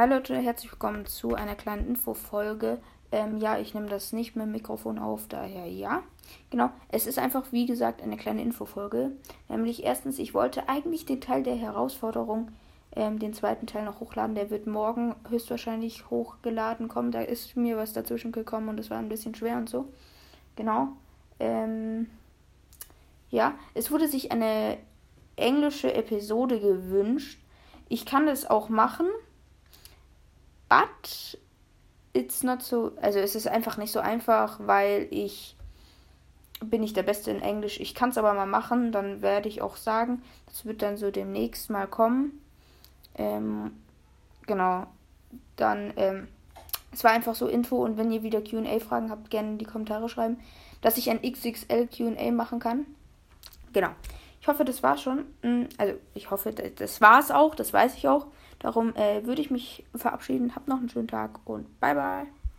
Hi Leute, herzlich willkommen zu einer kleinen Infofolge. Ähm, ja, ich nehme das nicht mit dem Mikrofon auf, daher ja. Genau, es ist einfach, wie gesagt, eine kleine Infofolge. Nämlich erstens, ich wollte eigentlich den Teil der Herausforderung, ähm, den zweiten Teil noch hochladen. Der wird morgen höchstwahrscheinlich hochgeladen kommen. Da ist mir was dazwischen gekommen und es war ein bisschen schwer und so. Genau. Ähm, ja, es wurde sich eine englische Episode gewünscht. Ich kann das auch machen but it's not so, also es ist einfach nicht so einfach, weil ich bin nicht der Beste in Englisch. Ich kann es aber mal machen, dann werde ich auch sagen, das wird dann so demnächst mal kommen. Ähm, genau, dann, ähm, es war einfach so Info und wenn ihr wieder QA-Fragen habt, gerne in die Kommentare schreiben, dass ich ein XXL QA machen kann. Genau. Ich hoffe, das war schon. Mm, also, ich hoffe, das war es auch, das weiß ich auch. Darum äh, würde ich mich verabschieden. Habt noch einen schönen Tag und bye bye.